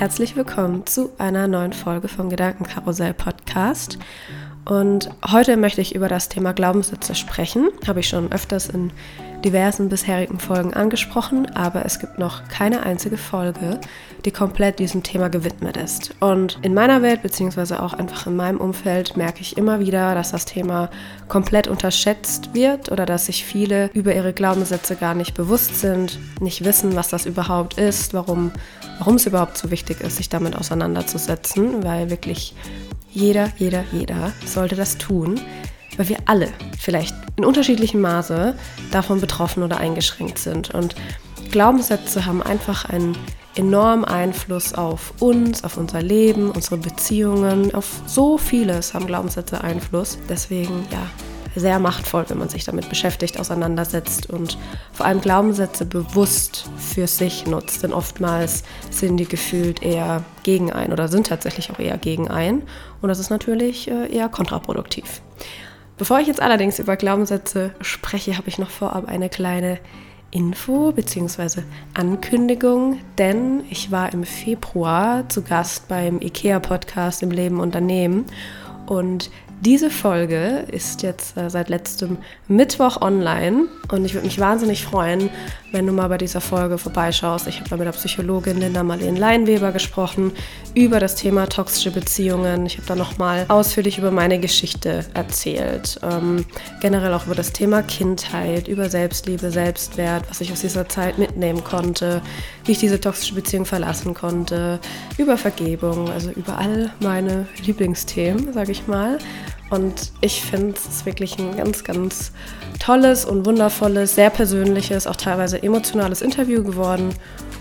herzlich willkommen zu einer neuen Folge vom Gedankenkarussell Podcast. Und heute möchte ich über das Thema Glaubenssätze sprechen. Habe ich schon öfters in diversen bisherigen Folgen angesprochen, aber es gibt noch keine einzige Folge, die komplett diesem Thema gewidmet ist. Und in meiner Welt, beziehungsweise auch einfach in meinem Umfeld, merke ich immer wieder, dass das Thema komplett unterschätzt wird oder dass sich viele über ihre Glaubenssätze gar nicht bewusst sind, nicht wissen, was das überhaupt ist, warum, warum es überhaupt so wichtig ist, sich damit auseinanderzusetzen, weil wirklich jeder, jeder, jeder sollte das tun weil wir alle vielleicht in unterschiedlichem Maße davon betroffen oder eingeschränkt sind. Und Glaubenssätze haben einfach einen enormen Einfluss auf uns, auf unser Leben, unsere Beziehungen, auf so vieles haben Glaubenssätze Einfluss. Deswegen, ja, sehr machtvoll, wenn man sich damit beschäftigt, auseinandersetzt und vor allem Glaubenssätze bewusst für sich nutzt. Denn oftmals sind die gefühlt eher gegen ein oder sind tatsächlich auch eher gegen ein. Und das ist natürlich äh, eher kontraproduktiv. Bevor ich jetzt allerdings über Glaubenssätze spreche, habe ich noch vorab eine kleine Info bzw. Ankündigung, denn ich war im Februar zu Gast beim IKEA-Podcast im Leben Unternehmen und diese Folge ist jetzt äh, seit letztem Mittwoch online und ich würde mich wahnsinnig freuen, wenn du mal bei dieser Folge vorbeischaust. Ich habe da mit der Psychologin Linda Marlene Leinweber gesprochen über das Thema toxische Beziehungen. Ich habe da nochmal ausführlich über meine Geschichte erzählt. Ähm, generell auch über das Thema Kindheit, über Selbstliebe, Selbstwert, was ich aus dieser Zeit mitnehmen konnte, wie ich diese toxische Beziehung verlassen konnte, über Vergebung, also über all meine Lieblingsthemen, sage ich mal. Und ich finde, es wirklich ein ganz, ganz tolles und wundervolles, sehr persönliches, auch teilweise emotionales Interview geworden.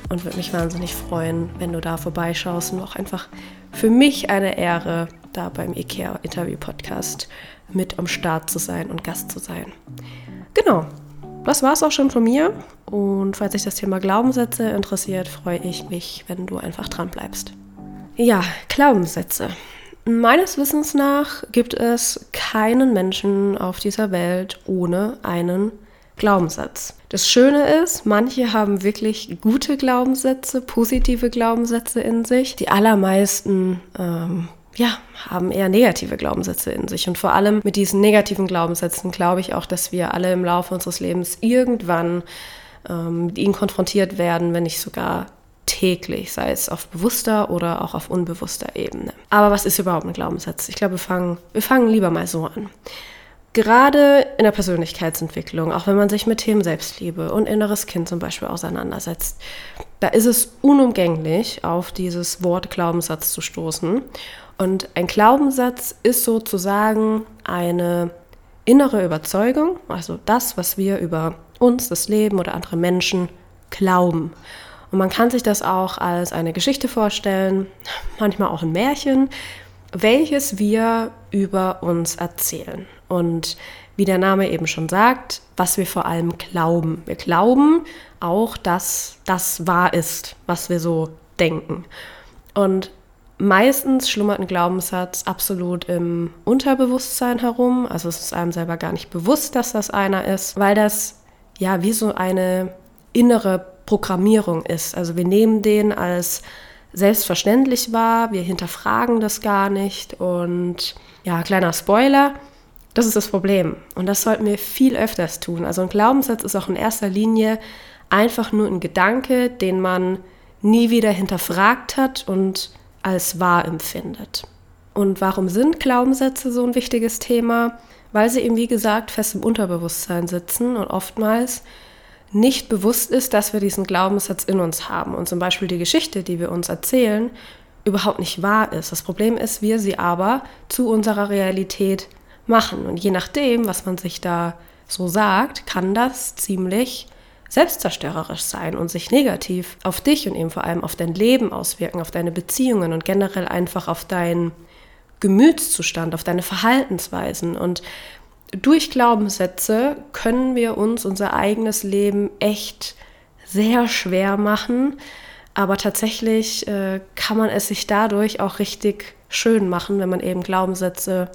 Und würde mich wahnsinnig freuen, wenn du da vorbeischaust. Und auch einfach für mich eine Ehre, da beim IKEA Interview Podcast mit am Start zu sein und Gast zu sein. Genau, das war es auch schon von mir. Und falls dich das Thema Glaubenssätze interessiert, freue ich mich, wenn du einfach dran bleibst. Ja, Glaubenssätze. Meines Wissens nach gibt es keinen Menschen auf dieser Welt ohne einen Glaubenssatz. Das Schöne ist, manche haben wirklich gute Glaubenssätze, positive Glaubenssätze in sich. Die allermeisten ähm, ja, haben eher negative Glaubenssätze in sich. Und vor allem mit diesen negativen Glaubenssätzen glaube ich auch, dass wir alle im Laufe unseres Lebens irgendwann ähm, mit ihnen konfrontiert werden, wenn nicht sogar täglich, sei es auf bewusster oder auch auf unbewusster Ebene. Aber was ist überhaupt ein Glaubenssatz? Ich glaube, wir fangen, wir fangen lieber mal so an. Gerade in der Persönlichkeitsentwicklung, auch wenn man sich mit Themen Selbstliebe und inneres Kind zum Beispiel auseinandersetzt, da ist es unumgänglich, auf dieses Wort Glaubenssatz zu stoßen. Und ein Glaubenssatz ist sozusagen eine innere Überzeugung, also das, was wir über uns, das Leben oder andere Menschen glauben. Und man kann sich das auch als eine Geschichte vorstellen, manchmal auch ein Märchen, welches wir über uns erzählen. Und wie der Name eben schon sagt, was wir vor allem glauben. Wir glauben auch, dass das wahr ist, was wir so denken. Und meistens schlummert ein Glaubenssatz absolut im Unterbewusstsein herum. Also es ist einem selber gar nicht bewusst, dass das einer ist, weil das ja wie so eine innere Programmierung ist. Also wir nehmen den als selbstverständlich wahr, wir hinterfragen das gar nicht und ja, kleiner Spoiler, das ist das Problem und das sollten wir viel öfters tun. Also ein Glaubenssatz ist auch in erster Linie einfach nur ein Gedanke, den man nie wieder hinterfragt hat und als wahr empfindet. Und warum sind Glaubenssätze so ein wichtiges Thema? Weil sie eben, wie gesagt, fest im Unterbewusstsein sitzen und oftmals nicht bewusst ist, dass wir diesen Glaubenssatz in uns haben und zum Beispiel die Geschichte, die wir uns erzählen, überhaupt nicht wahr ist. Das Problem ist, wir sie aber zu unserer Realität machen. Und je nachdem, was man sich da so sagt, kann das ziemlich selbstzerstörerisch sein und sich negativ auf dich und eben vor allem auf dein Leben auswirken, auf deine Beziehungen und generell einfach auf deinen Gemütszustand, auf deine Verhaltensweisen. Und durch Glaubenssätze können wir uns unser eigenes Leben echt sehr schwer machen, aber tatsächlich äh, kann man es sich dadurch auch richtig schön machen, wenn man eben Glaubenssätze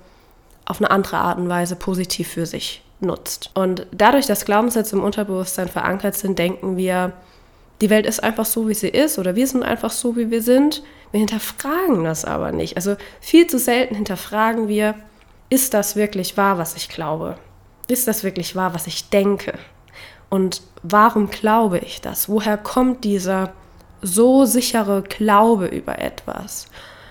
auf eine andere Art und Weise positiv für sich nutzt. Und dadurch, dass Glaubenssätze im Unterbewusstsein verankert sind, denken wir die Welt ist einfach so, wie sie ist oder wir sind einfach so, wie wir sind. Wir hinterfragen das aber nicht. Also viel zu selten hinterfragen wir, ist das wirklich wahr, was ich glaube? Ist das wirklich wahr, was ich denke? Und warum glaube ich das? Woher kommt dieser so sichere Glaube über etwas?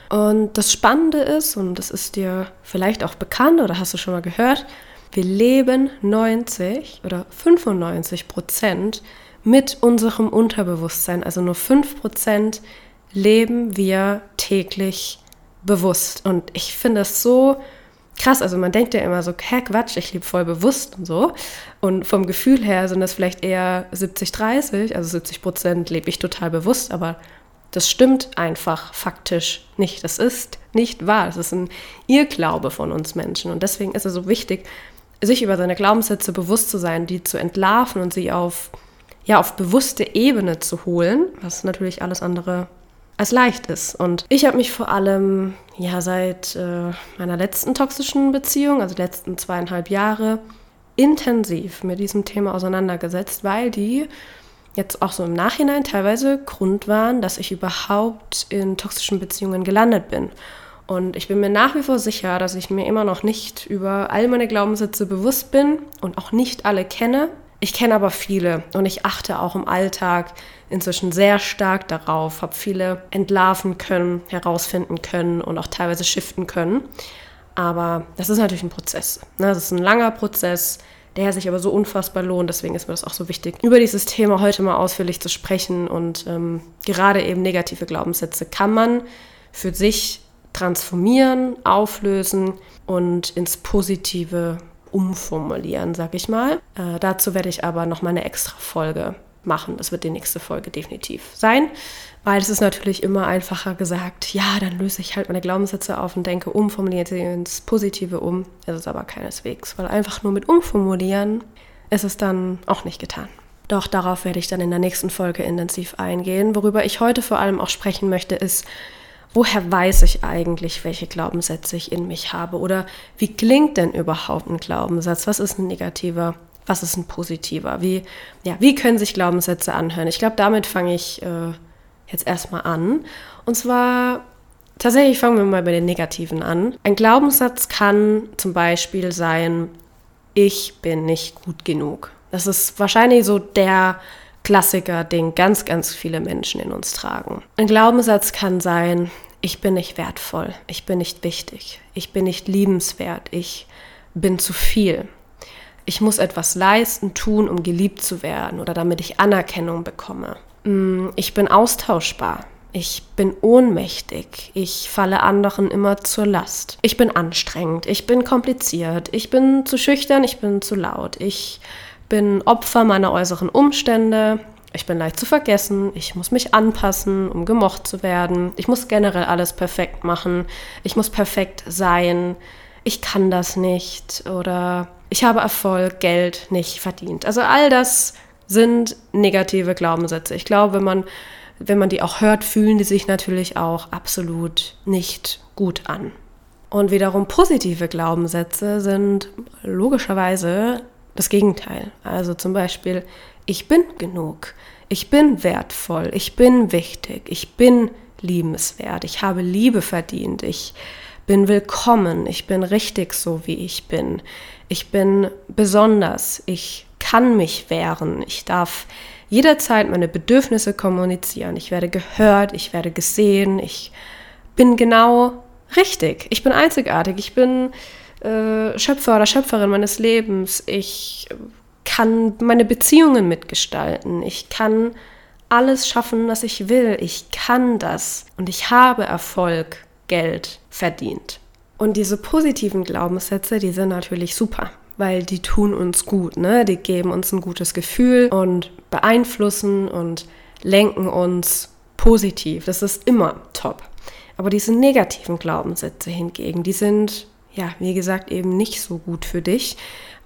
Und das Spannende ist, und das ist dir vielleicht auch bekannt oder hast du schon mal gehört, wir leben 90 oder 95 Prozent mit unserem Unterbewusstsein. Also nur 5 Prozent leben wir täglich bewusst. Und ich finde das so krass. Also man denkt ja immer so, hä, Quatsch, ich lebe voll bewusst und so. Und vom Gefühl her sind das vielleicht eher 70, 30. Also 70 Prozent lebe ich total bewusst, aber das stimmt einfach faktisch nicht. Das ist nicht wahr. Das ist ein Irrglaube von uns Menschen. Und deswegen ist es so wichtig, sich über seine Glaubenssätze bewusst zu sein, die zu entlarven und sie auf, ja, auf bewusste Ebene zu holen, was natürlich alles andere als leicht ist. Und ich habe mich vor allem ja seit äh, meiner letzten toxischen Beziehung, also letzten zweieinhalb Jahre, intensiv mit diesem Thema auseinandergesetzt, weil die jetzt auch so im Nachhinein teilweise Grund waren, dass ich überhaupt in toxischen Beziehungen gelandet bin. Und ich bin mir nach wie vor sicher, dass ich mir immer noch nicht über all meine Glaubenssätze bewusst bin und auch nicht alle kenne. Ich kenne aber viele und ich achte auch im Alltag inzwischen sehr stark darauf, habe viele entlarven können, herausfinden können und auch teilweise shiften können. Aber das ist natürlich ein Prozess. Ne? Das ist ein langer Prozess, der sich aber so unfassbar lohnt. Deswegen ist mir das auch so wichtig, über dieses Thema heute mal ausführlich zu sprechen. Und ähm, gerade eben negative Glaubenssätze kann man für sich transformieren, auflösen und ins Positive umformulieren, sag ich mal. Äh, dazu werde ich aber noch mal eine extra Folge machen. Das wird die nächste Folge definitiv sein, weil es ist natürlich immer einfacher gesagt, ja, dann löse ich halt meine Glaubenssätze auf und denke, umformuliere sie ins Positive um. Es ist aber keineswegs, weil einfach nur mit umformulieren ist es dann auch nicht getan. Doch darauf werde ich dann in der nächsten Folge intensiv eingehen. Worüber ich heute vor allem auch sprechen möchte, ist, woher weiß ich eigentlich, welche Glaubenssätze ich in mich habe? Oder wie klingt denn überhaupt ein Glaubenssatz? Was ist ein negativer? Was ist ein positiver? Wie, ja, wie können sich Glaubenssätze anhören? Ich glaube, damit fange ich äh, jetzt erstmal an. Und zwar, tatsächlich fangen wir mal bei den negativen an. Ein Glaubenssatz kann zum Beispiel sein, ich bin nicht gut genug. Das ist wahrscheinlich so der Klassiker, den ganz, ganz viele Menschen in uns tragen. Ein Glaubenssatz kann sein, ich bin nicht wertvoll, ich bin nicht wichtig, ich bin nicht liebenswert, ich bin zu viel. Ich muss etwas leisten, tun, um geliebt zu werden oder damit ich Anerkennung bekomme. Mm, ich bin austauschbar. Ich bin ohnmächtig. Ich falle anderen immer zur Last. Ich bin anstrengend. Ich bin kompliziert. Ich bin zu schüchtern. Ich bin zu laut. Ich bin Opfer meiner äußeren Umstände. Ich bin leicht zu vergessen. Ich muss mich anpassen, um gemocht zu werden. Ich muss generell alles perfekt machen. Ich muss perfekt sein. Ich kann das nicht. Oder ich habe Erfolg, Geld nicht verdient. Also all das sind negative Glaubenssätze. Ich glaube, wenn man, wenn man die auch hört, fühlen die sich natürlich auch absolut nicht gut an. Und wiederum positive Glaubenssätze sind logischerweise das Gegenteil. Also zum Beispiel, ich bin genug, ich bin wertvoll, ich bin wichtig, ich bin liebenswert, ich habe Liebe verdient, ich bin willkommen, ich bin richtig so, wie ich bin, ich bin besonders, ich kann mich wehren, ich darf jederzeit meine Bedürfnisse kommunizieren, ich werde gehört, ich werde gesehen, ich bin genau richtig, ich bin einzigartig, ich bin äh, Schöpfer oder Schöpferin meines Lebens. Ich kann meine Beziehungen mitgestalten. Ich kann alles schaffen, was ich will. Ich kann das. Und ich habe Erfolg, Geld verdient. Und diese positiven Glaubenssätze, die sind natürlich super, weil die tun uns gut, ne? Die geben uns ein gutes Gefühl und beeinflussen und lenken uns positiv. Das ist immer top. Aber diese negativen Glaubenssätze hingegen, die sind ja, wie gesagt, eben nicht so gut für dich,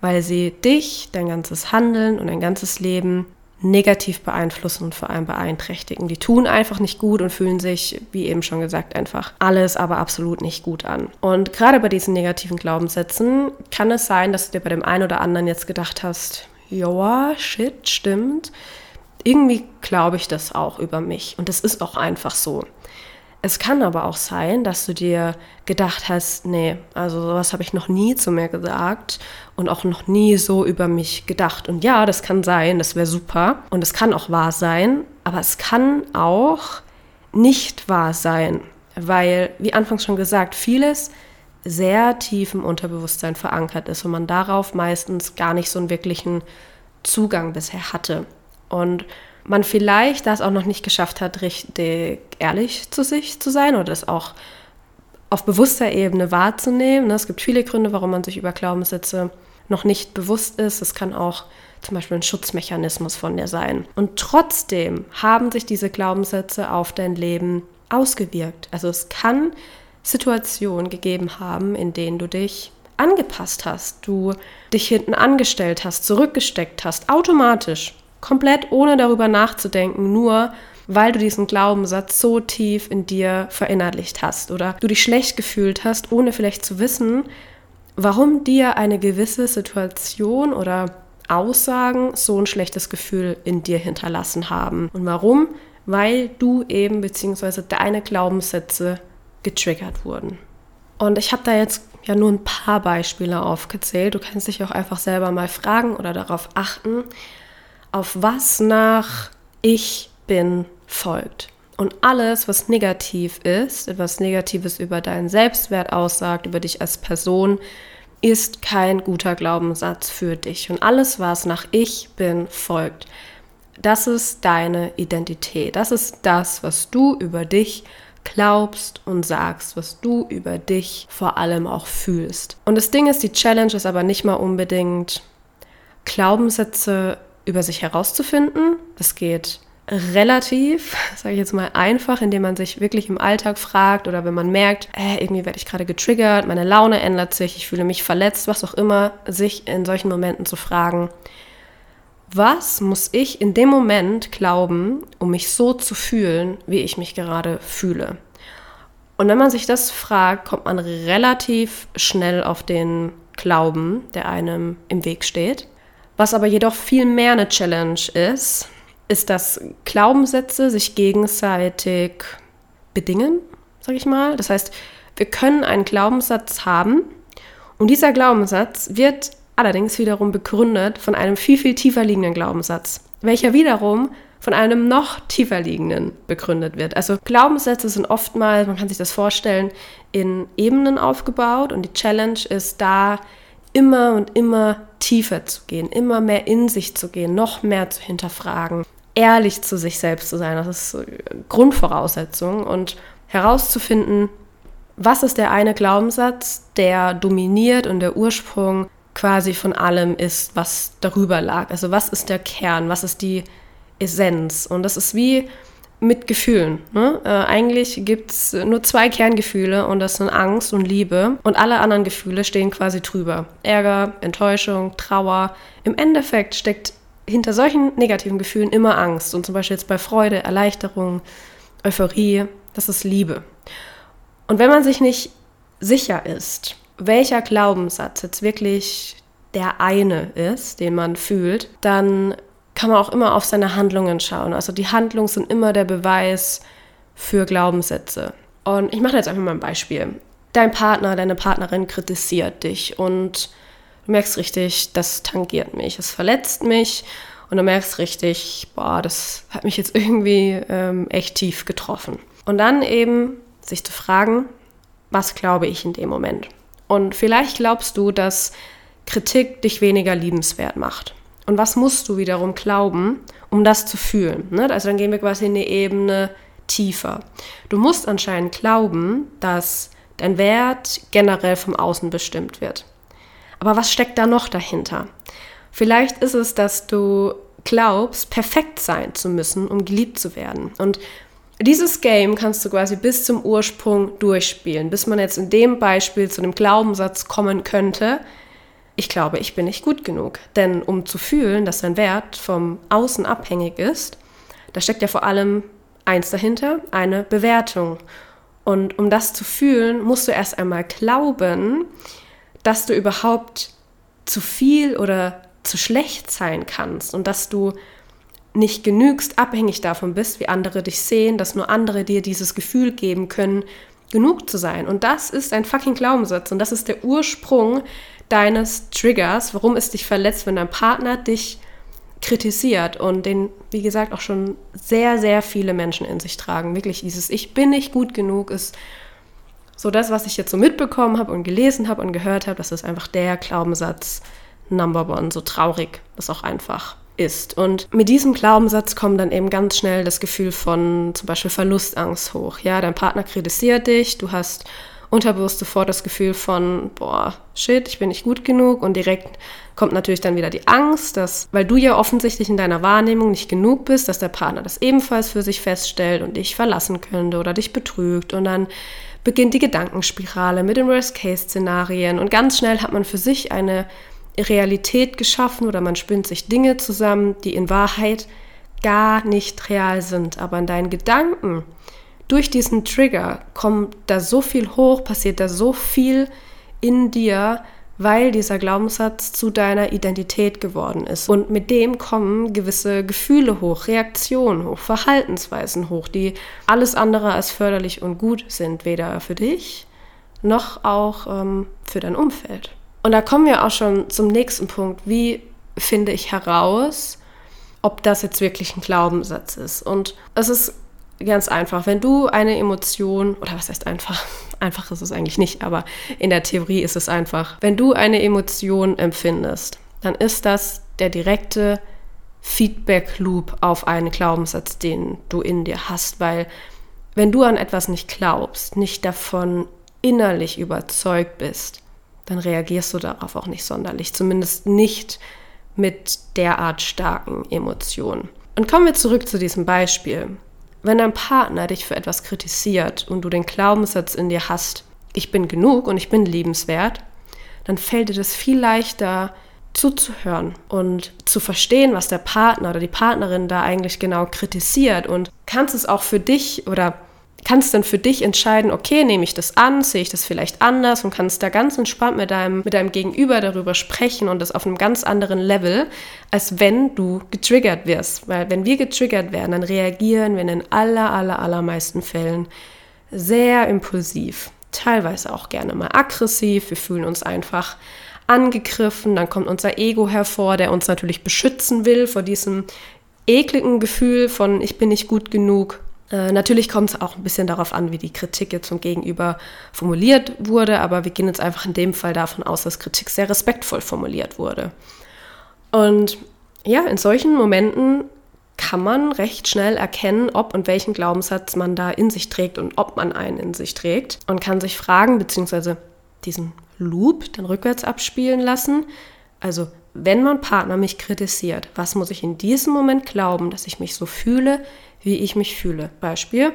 weil sie dich, dein ganzes Handeln und dein ganzes Leben negativ beeinflussen und vor allem beeinträchtigen. Die tun einfach nicht gut und fühlen sich, wie eben schon gesagt, einfach alles aber absolut nicht gut an. Und gerade bei diesen negativen Glaubenssätzen kann es sein, dass du dir bei dem einen oder anderen jetzt gedacht hast, joa, shit, stimmt. irgendwie glaube ich das auch über mich und das ist auch einfach so. Es kann aber auch sein, dass du dir gedacht hast, nee, also sowas habe ich noch nie zu mir gesagt und auch noch nie so über mich gedacht. Und ja, das kann sein, das wäre super und es kann auch wahr sein, aber es kann auch nicht wahr sein, weil, wie anfangs schon gesagt, vieles sehr tief im Unterbewusstsein verankert ist und man darauf meistens gar nicht so einen wirklichen Zugang bisher hatte. Und man vielleicht das auch noch nicht geschafft hat, richtig ehrlich zu sich zu sein oder das auch auf bewusster Ebene wahrzunehmen. Es gibt viele Gründe, warum man sich über Glaubenssätze noch nicht bewusst ist. Es kann auch zum Beispiel ein Schutzmechanismus von dir sein. Und trotzdem haben sich diese Glaubenssätze auf dein Leben ausgewirkt. Also es kann Situationen gegeben haben, in denen du dich angepasst hast, du dich hinten angestellt hast, zurückgesteckt hast, automatisch, komplett ohne darüber nachzudenken, nur weil du diesen Glaubenssatz so tief in dir verinnerlicht hast oder du dich schlecht gefühlt hast, ohne vielleicht zu wissen, warum dir eine gewisse Situation oder Aussagen so ein schlechtes Gefühl in dir hinterlassen haben. Und warum? Weil du eben bzw. deine Glaubenssätze getriggert wurden. Und ich habe da jetzt ja nur ein paar Beispiele aufgezählt. Du kannst dich auch einfach selber mal fragen oder darauf achten, auf was nach ich bin folgt. Und alles, was negativ ist, etwas Negatives über deinen Selbstwert aussagt, über dich als Person, ist kein guter Glaubenssatz für dich. Und alles, was nach ich bin folgt, das ist deine Identität. Das ist das, was du über dich glaubst und sagst, was du über dich vor allem auch fühlst. Und das Ding ist, die Challenge ist aber nicht mal unbedingt Glaubenssätze über sich herauszufinden. Das geht relativ, sage ich jetzt mal, einfach, indem man sich wirklich im Alltag fragt oder wenn man merkt, äh, irgendwie werde ich gerade getriggert, meine Laune ändert sich, ich fühle mich verletzt, was auch immer, sich in solchen Momenten zu fragen, was muss ich in dem Moment glauben, um mich so zu fühlen, wie ich mich gerade fühle? Und wenn man sich das fragt, kommt man relativ schnell auf den Glauben, der einem im Weg steht. Was aber jedoch viel mehr eine Challenge ist, ist, dass Glaubenssätze sich gegenseitig bedingen, sag ich mal. Das heißt, wir können einen Glaubenssatz haben und dieser Glaubenssatz wird allerdings wiederum begründet von einem viel, viel tiefer liegenden Glaubenssatz, welcher wiederum von einem noch tiefer liegenden begründet wird. Also Glaubenssätze sind oftmals, man kann sich das vorstellen, in Ebenen aufgebaut und die Challenge ist da immer und immer tiefer zu gehen, immer mehr in sich zu gehen, noch mehr zu hinterfragen, ehrlich zu sich selbst zu sein. Das ist Grundvoraussetzung und herauszufinden, was ist der eine Glaubenssatz, der dominiert und der Ursprung quasi von allem ist, was darüber lag. Also was ist der Kern, was ist die Essenz? Und das ist wie mit Gefühlen. Ne? Äh, eigentlich gibt es nur zwei Kerngefühle und das sind Angst und Liebe. Und alle anderen Gefühle stehen quasi drüber. Ärger, Enttäuschung, Trauer. Im Endeffekt steckt hinter solchen negativen Gefühlen immer Angst. Und zum Beispiel jetzt bei Freude, Erleichterung, Euphorie, das ist Liebe. Und wenn man sich nicht sicher ist, welcher Glaubenssatz jetzt wirklich der eine ist, den man fühlt, dann kann man auch immer auf seine Handlungen schauen. Also die Handlungen sind immer der Beweis für Glaubenssätze. Und ich mache jetzt einfach mal ein Beispiel. Dein Partner, deine Partnerin kritisiert dich und du merkst richtig, das tangiert mich, es verletzt mich und du merkst richtig, boah, das hat mich jetzt irgendwie ähm, echt tief getroffen. Und dann eben sich zu fragen, was glaube ich in dem Moment? Und vielleicht glaubst du, dass Kritik dich weniger liebenswert macht. Und was musst du wiederum glauben, um das zu fühlen? Ne? Also dann gehen wir quasi in eine Ebene tiefer. Du musst anscheinend glauben, dass dein Wert generell vom Außen bestimmt wird. Aber was steckt da noch dahinter? Vielleicht ist es, dass du glaubst, perfekt sein zu müssen, um geliebt zu werden. Und dieses Game kannst du quasi bis zum Ursprung durchspielen, bis man jetzt in dem Beispiel zu einem Glaubenssatz kommen könnte, ich glaube, ich bin nicht gut genug. Denn um zu fühlen, dass dein Wert vom Außen abhängig ist, da steckt ja vor allem eins dahinter, eine Bewertung. Und um das zu fühlen, musst du erst einmal glauben, dass du überhaupt zu viel oder zu schlecht sein kannst und dass du nicht genügst, abhängig davon bist, wie andere dich sehen, dass nur andere dir dieses Gefühl geben können, genug zu sein. Und das ist ein fucking Glaubenssatz und das ist der Ursprung deines Triggers, warum es dich verletzt, wenn dein Partner dich kritisiert und den, wie gesagt, auch schon sehr, sehr viele Menschen in sich tragen. Wirklich dieses Ich bin nicht gut genug ist so das, was ich jetzt so mitbekommen habe und gelesen habe und gehört habe, das ist einfach der Glaubenssatz Number One, so traurig das auch einfach ist. Und mit diesem Glaubenssatz kommt dann eben ganz schnell das Gefühl von zum Beispiel Verlustangst hoch. Ja, dein Partner kritisiert dich, du hast unterbewusst sofort das Gefühl von, boah, shit, ich bin nicht gut genug. Und direkt kommt natürlich dann wieder die Angst, dass, weil du ja offensichtlich in deiner Wahrnehmung nicht genug bist, dass der Partner das ebenfalls für sich feststellt und dich verlassen könnte oder dich betrügt. Und dann beginnt die Gedankenspirale mit den Worst-Case-Szenarien. Und ganz schnell hat man für sich eine Realität geschaffen oder man spinnt sich Dinge zusammen, die in Wahrheit gar nicht real sind, aber in deinen Gedanken durch diesen Trigger kommt da so viel hoch, passiert da so viel in dir, weil dieser Glaubenssatz zu deiner Identität geworden ist. Und mit dem kommen gewisse Gefühle hoch, Reaktionen hoch, Verhaltensweisen hoch, die alles andere als förderlich und gut sind, weder für dich noch auch ähm, für dein Umfeld. Und da kommen wir auch schon zum nächsten Punkt. Wie finde ich heraus, ob das jetzt wirklich ein Glaubenssatz ist? Und es ist ganz einfach. Wenn du eine Emotion, oder was heißt einfach? Einfach ist es eigentlich nicht, aber in der Theorie ist es einfach. Wenn du eine Emotion empfindest, dann ist das der direkte Feedback-Loop auf einen Glaubenssatz, den du in dir hast, weil wenn du an etwas nicht glaubst, nicht davon innerlich überzeugt bist, dann reagierst du darauf auch nicht sonderlich, zumindest nicht mit derart starken Emotionen. Und kommen wir zurück zu diesem Beispiel. Wenn dein Partner dich für etwas kritisiert und du den Glaubenssatz in dir hast, ich bin genug und ich bin liebenswert, dann fällt dir das viel leichter zuzuhören und zu verstehen, was der Partner oder die Partnerin da eigentlich genau kritisiert und kannst es auch für dich oder kannst dann für dich entscheiden, okay, nehme ich das an, sehe ich das vielleicht anders und kannst da ganz entspannt mit deinem, mit deinem Gegenüber darüber sprechen und das auf einem ganz anderen Level, als wenn du getriggert wirst. Weil wenn wir getriggert werden, dann reagieren wir in den aller, aller, allermeisten Fällen sehr impulsiv, teilweise auch gerne mal aggressiv, wir fühlen uns einfach angegriffen, dann kommt unser Ego hervor, der uns natürlich beschützen will vor diesem ekligen Gefühl von ich bin nicht gut genug äh, natürlich kommt es auch ein bisschen darauf an, wie die Kritik jetzt zum Gegenüber formuliert wurde, aber wir gehen jetzt einfach in dem Fall davon aus, dass Kritik sehr respektvoll formuliert wurde. Und ja, in solchen Momenten kann man recht schnell erkennen, ob und welchen Glaubenssatz man da in sich trägt und ob man einen in sich trägt und kann sich fragen, beziehungsweise diesen Loop dann rückwärts abspielen lassen. Also, wenn mein Partner mich kritisiert, was muss ich in diesem Moment glauben, dass ich mich so fühle, wie ich mich fühle. Beispiel,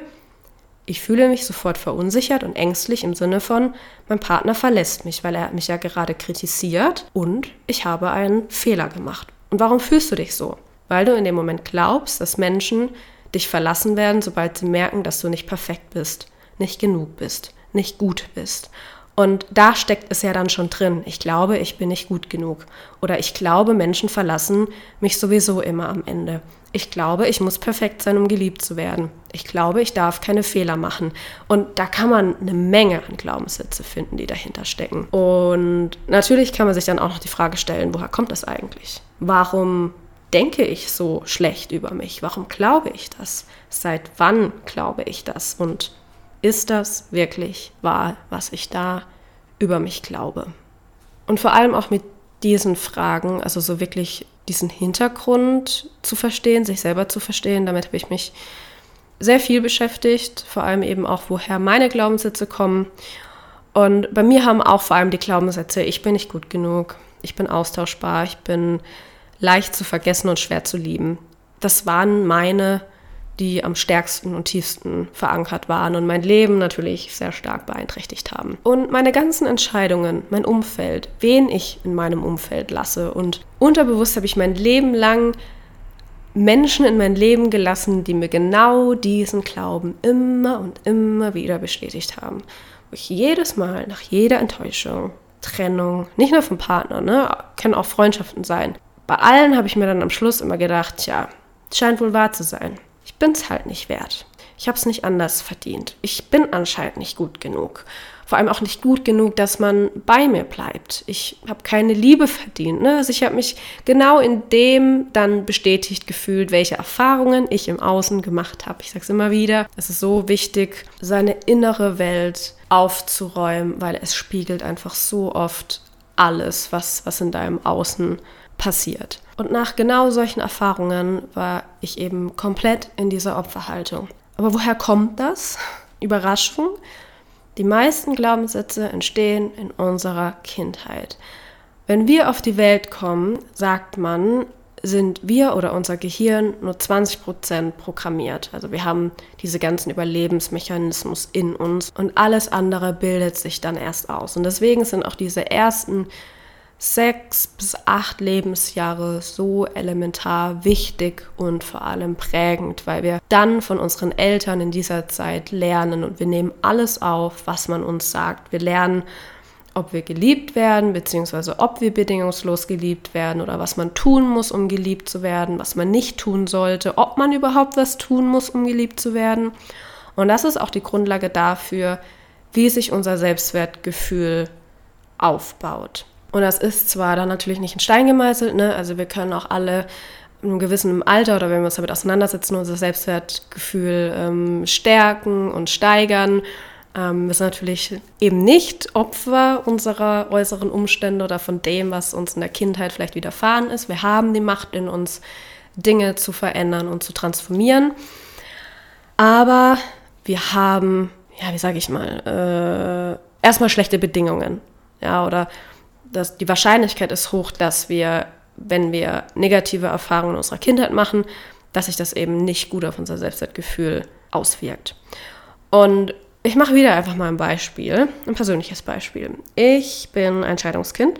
ich fühle mich sofort verunsichert und ängstlich im Sinne von, mein Partner verlässt mich, weil er mich ja gerade kritisiert und ich habe einen Fehler gemacht. Und warum fühlst du dich so? Weil du in dem Moment glaubst, dass Menschen dich verlassen werden, sobald sie merken, dass du nicht perfekt bist, nicht genug bist, nicht gut bist. Und da steckt es ja dann schon drin. Ich glaube, ich bin nicht gut genug. Oder ich glaube, Menschen verlassen mich sowieso immer am Ende. Ich glaube, ich muss perfekt sein, um geliebt zu werden. Ich glaube, ich darf keine Fehler machen. Und da kann man eine Menge an Glaubenssätze finden, die dahinter stecken. Und natürlich kann man sich dann auch noch die Frage stellen, woher kommt das eigentlich? Warum denke ich so schlecht über mich? Warum glaube ich das? Seit wann glaube ich das? Und ist das wirklich wahr, was ich da über mich glaube? Und vor allem auch mit diesen Fragen, also so wirklich diesen Hintergrund zu verstehen, sich selber zu verstehen, damit habe ich mich sehr viel beschäftigt, vor allem eben auch, woher meine Glaubenssätze kommen. Und bei mir haben auch vor allem die Glaubenssätze, ich bin nicht gut genug, ich bin austauschbar, ich bin leicht zu vergessen und schwer zu lieben. Das waren meine die am stärksten und tiefsten verankert waren und mein Leben natürlich sehr stark beeinträchtigt haben. Und meine ganzen Entscheidungen, mein Umfeld, wen ich in meinem Umfeld lasse und unterbewusst habe ich mein Leben lang Menschen in mein Leben gelassen, die mir genau diesen Glauben immer und immer wieder bestätigt haben. Wo ich jedes Mal nach jeder Enttäuschung, Trennung, nicht nur vom Partner, ne, können auch Freundschaften sein. Bei allen habe ich mir dann am Schluss immer gedacht, ja, scheint wohl wahr zu sein. Ich bin's halt nicht wert. Ich hab's nicht anders verdient. Ich bin anscheinend nicht gut genug vor allem auch nicht gut genug, dass man bei mir bleibt. Ich habe keine Liebe verdient. Ne? Also ich habe mich genau in dem dann bestätigt gefühlt, welche Erfahrungen ich im Außen gemacht habe. Ich sage es immer wieder, es ist so wichtig, seine innere Welt aufzuräumen, weil es spiegelt einfach so oft alles, was, was in deinem Außen passiert. Und nach genau solchen Erfahrungen war ich eben komplett in dieser Opferhaltung. Aber woher kommt das? Überraschung. Die meisten Glaubenssätze entstehen in unserer Kindheit. Wenn wir auf die Welt kommen, sagt man, sind wir oder unser Gehirn nur 20 Prozent programmiert. Also wir haben diese ganzen Überlebensmechanismus in uns und alles andere bildet sich dann erst aus. Und deswegen sind auch diese ersten sechs bis acht Lebensjahre so elementar wichtig und vor allem prägend, weil wir dann von unseren Eltern in dieser Zeit lernen und wir nehmen alles auf, was man uns sagt. Wir lernen, ob wir geliebt werden, beziehungsweise ob wir bedingungslos geliebt werden oder was man tun muss, um geliebt zu werden, was man nicht tun sollte, ob man überhaupt was tun muss, um geliebt zu werden. Und das ist auch die Grundlage dafür, wie sich unser Selbstwertgefühl aufbaut. Und das ist zwar dann natürlich nicht in Stein gemeißelt, ne? also wir können auch alle in einem gewissen Alter oder wenn wir uns damit auseinandersetzen, unser Selbstwertgefühl ähm, stärken und steigern. Ähm, wir sind natürlich eben nicht Opfer unserer äußeren Umstände oder von dem, was uns in der Kindheit vielleicht widerfahren ist. Wir haben die Macht in uns, Dinge zu verändern und zu transformieren. Aber wir haben, ja, wie sage ich mal, äh, erstmal schlechte Bedingungen. Ja, oder dass die Wahrscheinlichkeit ist hoch, dass wir, wenn wir negative Erfahrungen in unserer Kindheit machen, dass sich das eben nicht gut auf unser Selbstwertgefühl auswirkt. Und ich mache wieder einfach mal ein Beispiel, ein persönliches Beispiel. Ich bin ein Scheidungskind.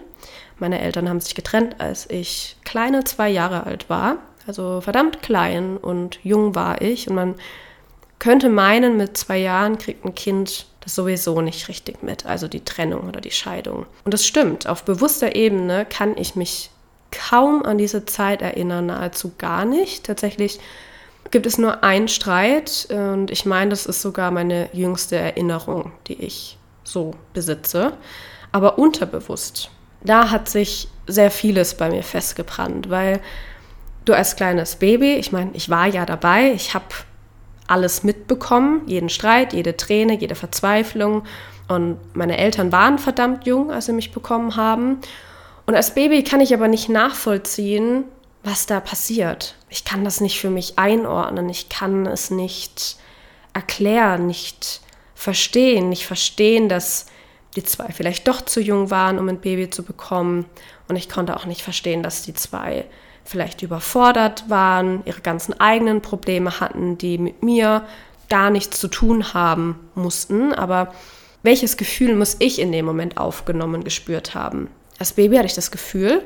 Meine Eltern haben sich getrennt, als ich kleine zwei Jahre alt war. Also verdammt klein und jung war ich. Und man könnte meinen, mit zwei Jahren kriegt ein Kind das sowieso nicht richtig mit, also die Trennung oder die Scheidung. Und das stimmt, auf bewusster Ebene kann ich mich kaum an diese Zeit erinnern, nahezu gar nicht. Tatsächlich gibt es nur einen Streit und ich meine, das ist sogar meine jüngste Erinnerung, die ich so besitze, aber unterbewusst. Da hat sich sehr vieles bei mir festgebrannt, weil du als kleines Baby, ich meine, ich war ja dabei, ich habe alles mitbekommen, jeden Streit, jede Träne, jede Verzweiflung. Und meine Eltern waren verdammt jung, als sie mich bekommen haben. Und als Baby kann ich aber nicht nachvollziehen, was da passiert. Ich kann das nicht für mich einordnen, ich kann es nicht erklären, nicht verstehen, nicht verstehen, dass die zwei vielleicht doch zu jung waren, um ein Baby zu bekommen. Und ich konnte auch nicht verstehen, dass die zwei vielleicht überfordert waren, ihre ganzen eigenen Probleme hatten, die mit mir gar nichts zu tun haben mussten. Aber welches Gefühl muss ich in dem Moment aufgenommen gespürt haben? Als Baby hatte ich das Gefühl,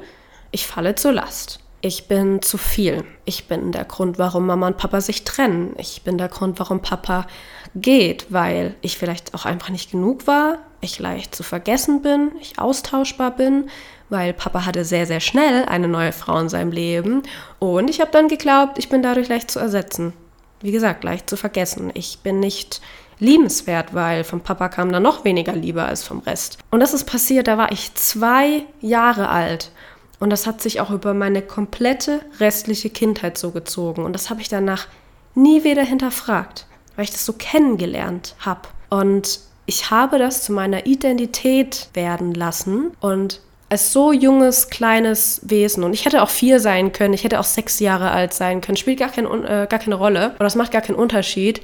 ich falle zur Last. Ich bin zu viel. Ich bin der Grund, warum Mama und Papa sich trennen. Ich bin der Grund, warum Papa geht, weil ich vielleicht auch einfach nicht genug war, ich leicht zu vergessen bin, ich austauschbar bin, weil Papa hatte sehr, sehr schnell eine neue Frau in seinem Leben und ich habe dann geglaubt, ich bin dadurch leicht zu ersetzen. Wie gesagt, leicht zu vergessen. Ich bin nicht liebenswert, weil vom Papa kam dann noch weniger Liebe als vom Rest. Und das ist passiert, da war ich zwei Jahre alt. Und das hat sich auch über meine komplette restliche Kindheit so gezogen. Und das habe ich danach nie wieder hinterfragt, weil ich das so kennengelernt habe. Und ich habe das zu meiner Identität werden lassen. Und als so junges, kleines Wesen, und ich hätte auch vier sein können, ich hätte auch sechs Jahre alt sein können, spielt gar, kein, äh, gar keine Rolle oder es macht gar keinen Unterschied.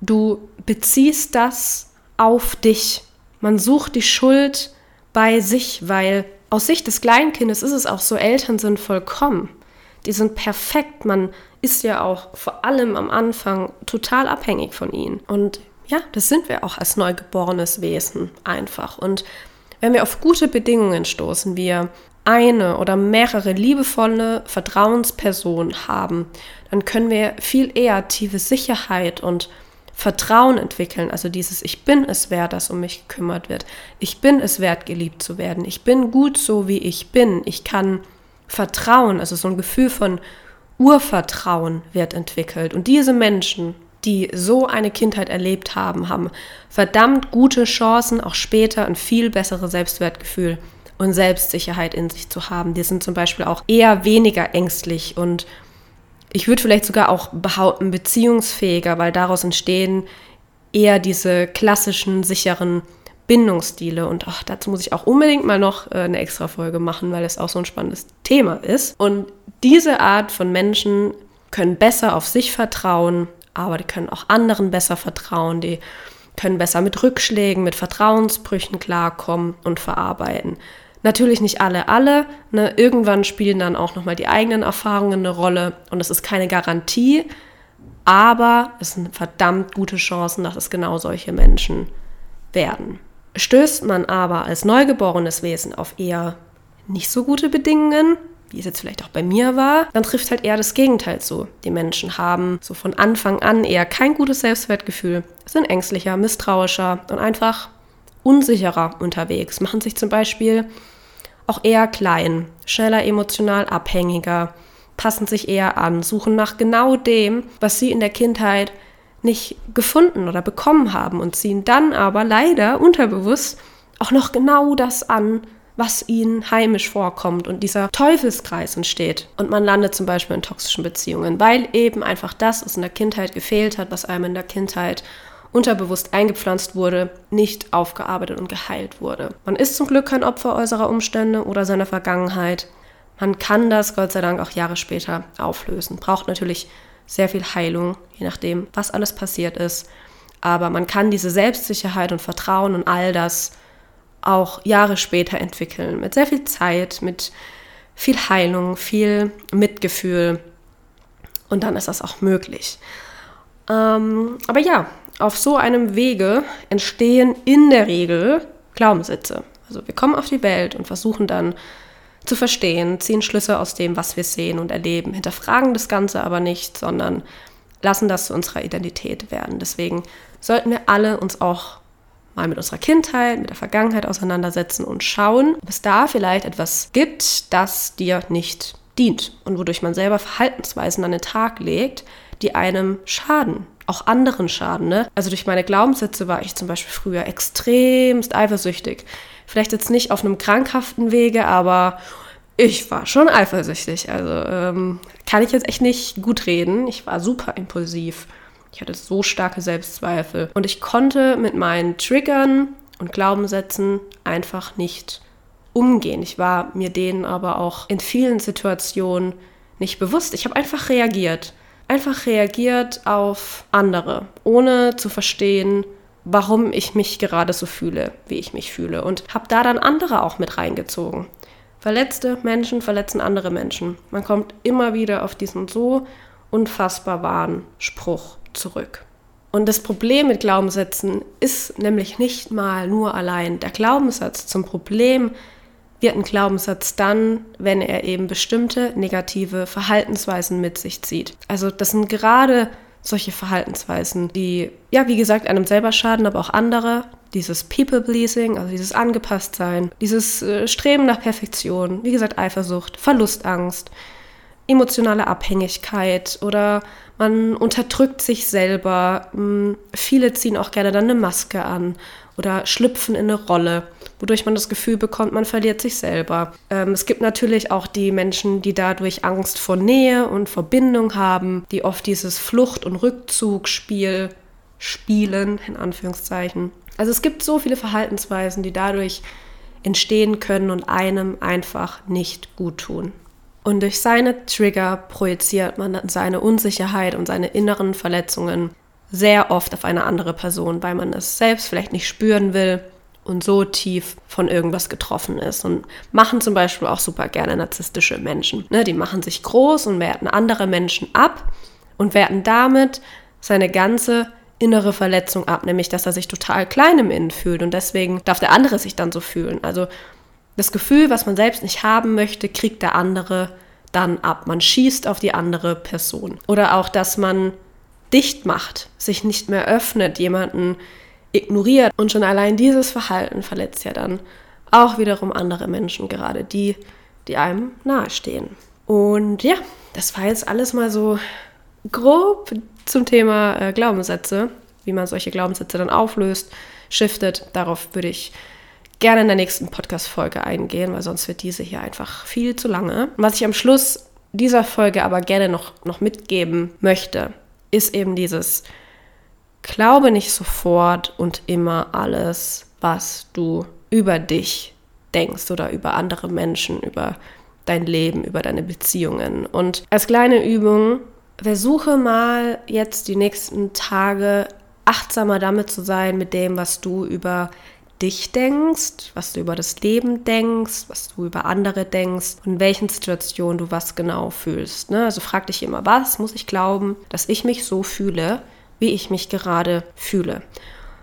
Du beziehst das auf dich. Man sucht die Schuld bei sich, weil aus Sicht des Kleinkindes ist es auch so, Eltern sind vollkommen. Die sind perfekt. Man ist ja auch vor allem am Anfang total abhängig von ihnen. Und ja, das sind wir auch als neugeborenes Wesen einfach. Und wenn wir auf gute Bedingungen stoßen, wir eine oder mehrere liebevolle Vertrauenspersonen haben, dann können wir viel eher tiefe Sicherheit und Vertrauen entwickeln. Also dieses Ich bin es wert, dass um mich gekümmert wird. Ich bin es wert, geliebt zu werden. Ich bin gut so, wie ich bin. Ich kann vertrauen. Also so ein Gefühl von Urvertrauen wird entwickelt. Und diese Menschen, die so eine Kindheit erlebt haben, haben verdammt gute Chancen, auch später ein viel besseres Selbstwertgefühl und Selbstsicherheit in sich zu haben. Die sind zum Beispiel auch eher weniger ängstlich und ich würde vielleicht sogar auch behaupten, beziehungsfähiger, weil daraus entstehen eher diese klassischen, sicheren Bindungsstile. Und ach, dazu muss ich auch unbedingt mal noch äh, eine extra Folge machen, weil es auch so ein spannendes Thema ist. Und diese Art von Menschen können besser auf sich vertrauen, aber die können auch anderen besser vertrauen. Die können besser mit Rückschlägen, mit Vertrauensbrüchen klarkommen und verarbeiten. Natürlich nicht alle, alle. Ne? Irgendwann spielen dann auch nochmal die eigenen Erfahrungen eine Rolle und es ist keine Garantie, aber es sind verdammt gute Chancen, dass es genau solche Menschen werden. Stößt man aber als neugeborenes Wesen auf eher nicht so gute Bedingungen, wie es jetzt vielleicht auch bei mir war, dann trifft halt eher das Gegenteil zu. Die Menschen haben so von Anfang an eher kein gutes Selbstwertgefühl, sind ängstlicher, misstrauischer und einfach unsicherer unterwegs, machen sich zum Beispiel auch eher klein, schneller emotional abhängiger, passen sich eher an, suchen nach genau dem, was sie in der Kindheit nicht gefunden oder bekommen haben und ziehen dann aber leider unterbewusst auch noch genau das an, was ihnen heimisch vorkommt und dieser Teufelskreis entsteht. Und man landet zum Beispiel in toxischen Beziehungen, weil eben einfach das, was in der Kindheit gefehlt hat, was einem in der Kindheit unterbewusst eingepflanzt wurde, nicht aufgearbeitet und geheilt wurde. Man ist zum Glück kein Opfer äußerer Umstände oder seiner Vergangenheit. Man kann das Gott sei Dank auch Jahre später auflösen. Braucht natürlich sehr viel Heilung, je nachdem, was alles passiert ist. Aber man kann diese Selbstsicherheit und Vertrauen und all das auch Jahre später entwickeln. Mit sehr viel Zeit, mit viel Heilung, viel Mitgefühl. Und dann ist das auch möglich. Ähm, aber ja, auf so einem Wege entstehen in der Regel Glaubenssätze. Also wir kommen auf die Welt und versuchen dann zu verstehen, ziehen Schlüsse aus dem, was wir sehen und erleben, hinterfragen das Ganze aber nicht, sondern lassen das zu unserer Identität werden. Deswegen sollten wir alle uns auch mal mit unserer Kindheit, mit der Vergangenheit auseinandersetzen und schauen, ob es da vielleicht etwas gibt, das dir nicht dient und wodurch man selber Verhaltensweisen an den Tag legt, die einem schaden, auch anderen schaden. Ne? Also durch meine Glaubenssätze war ich zum Beispiel früher extremst eifersüchtig. Vielleicht jetzt nicht auf einem krankhaften Wege, aber ich war schon eifersüchtig. Also ähm, kann ich jetzt echt nicht gut reden. Ich war super impulsiv. Ich hatte so starke Selbstzweifel. Und ich konnte mit meinen Triggern und Glaubenssätzen einfach nicht umgehen. Ich war mir denen aber auch in vielen Situationen nicht bewusst. Ich habe einfach reagiert einfach reagiert auf andere, ohne zu verstehen, warum ich mich gerade so fühle, wie ich mich fühle. Und habe da dann andere auch mit reingezogen. Verletzte Menschen verletzen andere Menschen. Man kommt immer wieder auf diesen so unfassbar wahren Spruch zurück. Und das Problem mit Glaubenssätzen ist nämlich nicht mal nur allein der Glaubenssatz zum Problem wird ein Glaubenssatz dann, wenn er eben bestimmte negative Verhaltensweisen mit sich zieht. Also das sind gerade solche Verhaltensweisen, die, ja, wie gesagt, einem selber schaden, aber auch andere. Dieses People-Pleasing, also dieses Angepasstsein, dieses äh, Streben nach Perfektion, wie gesagt, Eifersucht, Verlustangst, emotionale Abhängigkeit oder man unterdrückt sich selber. Hm, viele ziehen auch gerne dann eine Maske an oder schlüpfen in eine Rolle, wodurch man das Gefühl bekommt, man verliert sich selber. Ähm, es gibt natürlich auch die Menschen, die dadurch Angst vor Nähe und Verbindung haben, die oft dieses Flucht- und Rückzugsspiel spielen, in Anführungszeichen. Also es gibt so viele Verhaltensweisen, die dadurch entstehen können und einem einfach nicht gut tun. Und durch seine Trigger projiziert man seine Unsicherheit und seine inneren Verletzungen sehr oft auf eine andere Person, weil man es selbst vielleicht nicht spüren will und so tief von irgendwas getroffen ist. Und machen zum Beispiel auch super gerne narzisstische Menschen. Ne, die machen sich groß und werten andere Menschen ab und werten damit seine ganze innere Verletzung ab, nämlich dass er sich total klein im Innen fühlt und deswegen darf der andere sich dann so fühlen. Also das Gefühl, was man selbst nicht haben möchte, kriegt der andere dann ab. Man schießt auf die andere Person. Oder auch, dass man dicht macht, sich nicht mehr öffnet, jemanden ignoriert. Und schon allein dieses Verhalten verletzt ja dann auch wiederum andere Menschen, gerade die, die einem nahestehen. Und ja, das war jetzt alles mal so grob zum Thema äh, Glaubenssätze, wie man solche Glaubenssätze dann auflöst, shiftet. Darauf würde ich gerne in der nächsten Podcast-Folge eingehen, weil sonst wird diese hier einfach viel zu lange. Was ich am Schluss dieser Folge aber gerne noch, noch mitgeben möchte, ist eben dieses Glaube nicht sofort und immer alles, was du über dich denkst oder über andere Menschen, über dein Leben, über deine Beziehungen. Und als kleine Übung, versuche mal jetzt die nächsten Tage achtsamer damit zu sein, mit dem, was du über dich denkst, was du über das Leben denkst, was du über andere denkst und in welchen Situationen du was genau fühlst. Ne? Also frag dich immer, was muss ich glauben, dass ich mich so fühle, wie ich mich gerade fühle.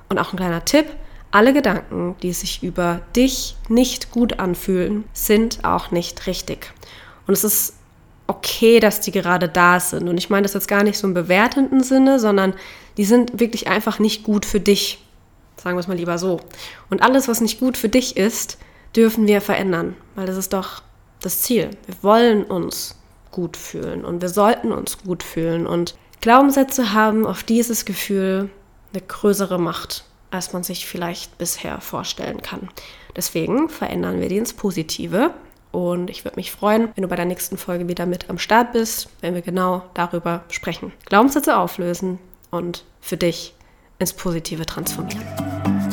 Und auch ein kleiner Tipp, alle Gedanken, die sich über dich nicht gut anfühlen, sind auch nicht richtig. Und es ist okay, dass die gerade da sind. Und ich meine das jetzt gar nicht so im bewertenden Sinne, sondern die sind wirklich einfach nicht gut für dich. Sagen wir es mal lieber so. Und alles, was nicht gut für dich ist, dürfen wir verändern, weil das ist doch das Ziel. Wir wollen uns gut fühlen und wir sollten uns gut fühlen. Und Glaubenssätze haben auf dieses Gefühl eine größere Macht, als man sich vielleicht bisher vorstellen kann. Deswegen verändern wir die ins Positive. Und ich würde mich freuen, wenn du bei der nächsten Folge wieder mit am Start bist, wenn wir genau darüber sprechen. Glaubenssätze auflösen und für dich ins Positive transformieren.